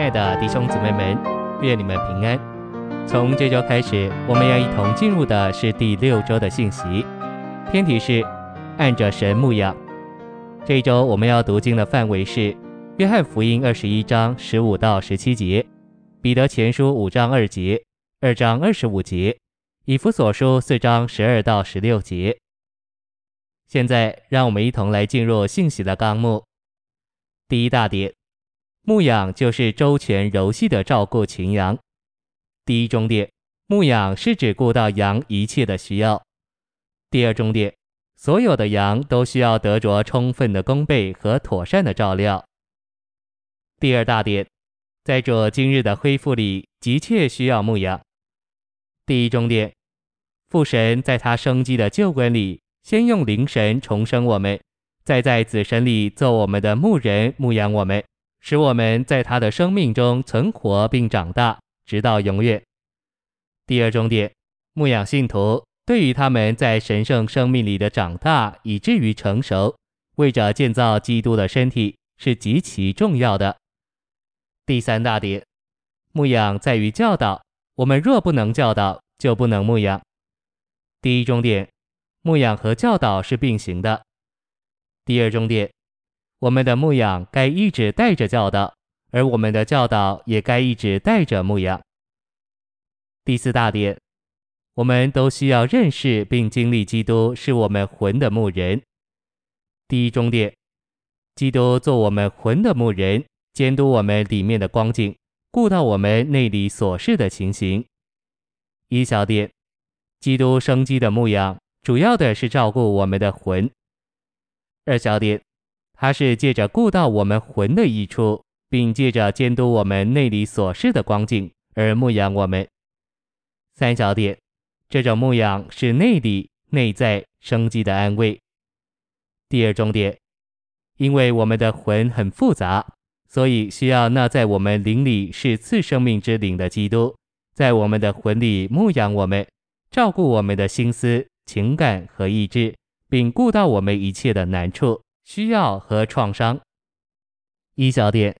亲爱的弟兄姊妹们，愿你们平安。从这周开始，我们要一同进入的是第六周的信息，天体是按着神牧养。这周我们要读经的范围是约翰福音二十一章十五到十七节，彼得前书五章二节，二章二十五节，以弗所书四章十二到十六节。现在，让我们一同来进入信息的纲目。第一大点，牧养就是周全柔细的照顾群羊。第一重点，牧养是指顾到羊一切的需要。第二重点，所有的羊都需要得着充分的供备和妥善的照料。第二大点，在这今日的恢复里，急切需要牧养。第一重点，父神在他生机的救恩里。先用灵神重生我们，再在子神里做我们的牧人，牧养我们，使我们在他的生命中存活并长大，直到永远。第二重点，牧养信徒对于他们在神圣生命里的长大，以至于成熟，为着建造基督的身体，是极其重要的。第三大点，牧养在于教导，我们若不能教导，就不能牧养。第一重点。牧养和教导是并行的。第二重点，我们的牧养该一直带着教导，而我们的教导也该一直带着牧养。第四大点，我们都需要认识并经历基督是我们魂的牧人。第一重点，基督做我们魂的牧人，监督我们里面的光景，顾到我们内里所事的情形。一小点，基督生机的牧养。主要的是照顾我们的魂。二小点，它是借着顾到我们魂的益处，并借着监督我们内里所事的光景而牧养我们。三小点，这种牧养是内里内在生机的安慰。第二重点，因为我们的魂很复杂，所以需要那在我们灵里是次生命之灵的基督，在我们的魂里牧养我们，照顾我们的心思。情感和意志，并顾到我们一切的难处、需要和创伤。一小点，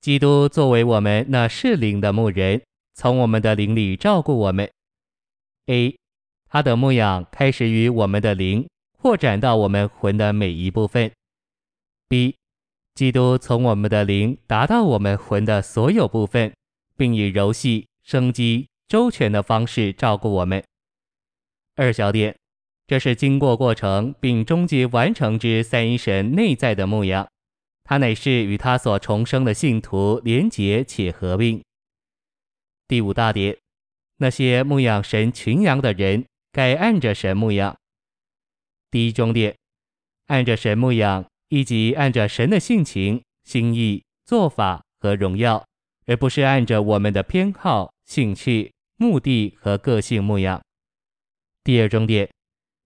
基督作为我们那是灵的牧人，从我们的灵里照顾我们。A，他的牧养开始于我们的灵，扩展到我们魂的每一部分。B，基督从我们的灵达到我们魂的所有部分，并以柔细、生机、周全的方式照顾我们。二小点。这是经过过程并终极完成之三一神内在的牧养，它乃是与他所重生的信徒连结且合并。第五大点，那些牧养神群羊的人该按着神牧养。第一重点，按着神牧养，以及按着神的性情、心意、做法和荣耀，而不是按着我们的偏好、兴趣、目的和个性牧养。第二重点。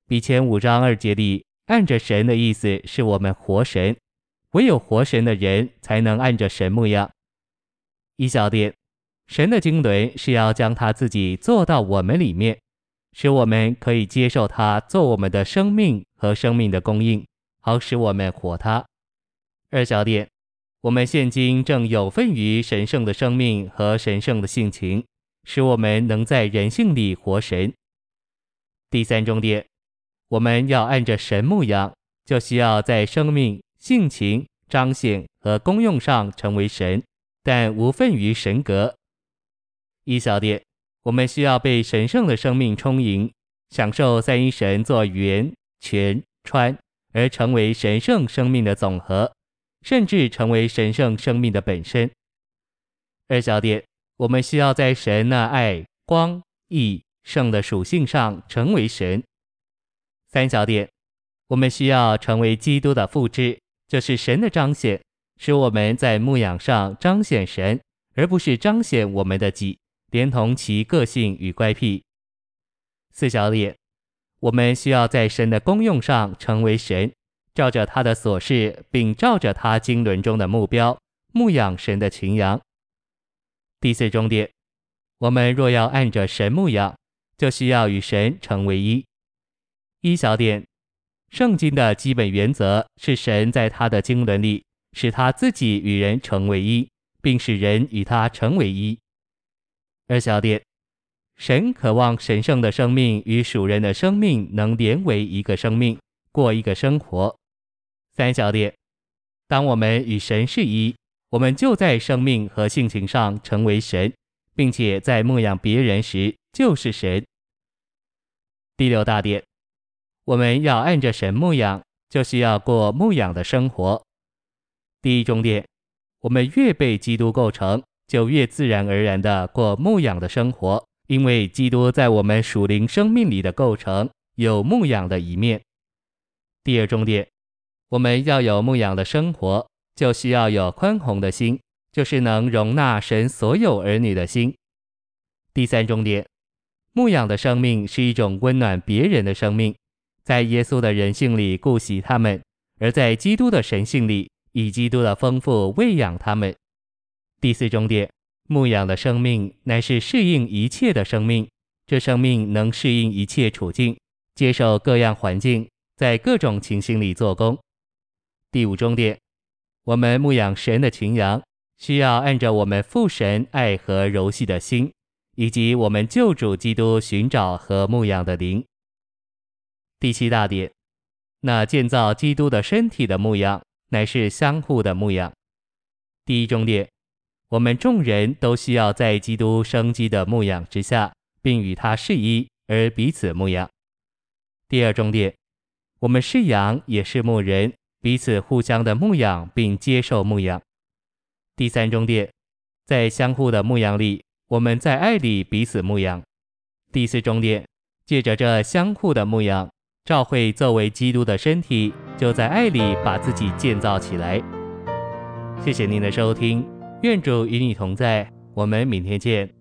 比前五章二节里，按着神的意思是我们活神，唯有活神的人才能按着神模样。一小点，神的经纶是要将他自己做到我们里面，使我们可以接受他做我们的生命和生命的供应，好使我们活他。二小点，我们现今正有份于神圣的生命和神圣的性情，使我们能在人性里活神。第三重点。我们要按着神牧养，就需要在生命、性情、彰显和功用上成为神，但无分于神格。一小点，我们需要被神圣的生命充盈，享受三一神做源、泉、川，而成为神圣生命的总和，甚至成为神圣生命的本身。二小点，我们需要在神那爱、光、义、圣的属性上成为神。三小点，我们需要成为基督的复制，就是神的彰显，使我们在牧养上彰显神，而不是彰显我们的己，连同其个性与乖僻。四小点，我们需要在神的功用上成为神，照着他的所示，并照着他经纶中的目标，牧养神的群羊。第四重点，我们若要按着神牧养，就需要与神成为一。一小点，圣经的基本原则是神在他的经纶里使他自己与人成为一，并使人与他成为一。二小点，神渴望神圣的生命与属人的生命能连为一个生命，过一个生活。三小点，当我们与神是一，我们就在生命和性情上成为神，并且在牧养别人时就是神。第六大点，我们要按着神牧养，就需要过牧养的生活。第一重点，我们越被基督构成，就越自然而然地过牧养的生活，因为基督在我们属灵生命里的构成有牧养的一面。第二重点，我们要有牧养的生活，就需要有宽宏的心，就是能容纳神所有儿女的心。第三重点。牧养的生命是一种温暖别人的生命，在耶稣的人性里顾惜他们，而在基督的神性里以基督的丰富喂养他们。第四重点，牧养的生命乃是适应一切的生命，这生命能适应一切处境，接受各样环境，在各种情形里做工。第五重点，我们牧养神的群羊，需要按着我们父神爱和柔细的心。以及我们救主基督寻找和牧养的灵。第七大点，那建造基督的身体的牧养，乃是相互的牧养。第一重点，我们众人都需要在基督生机的牧养之下，并与他是一而彼此牧养。第二重点，我们是羊也是牧人，彼此互相的牧养并接受牧养。第三重点，在相互的牧养里。我们在爱里彼此牧养。第四重点，借着这相互的牧养，教会作为基督的身体，就在爱里把自己建造起来。谢谢您的收听，愿主与你同在，我们明天见。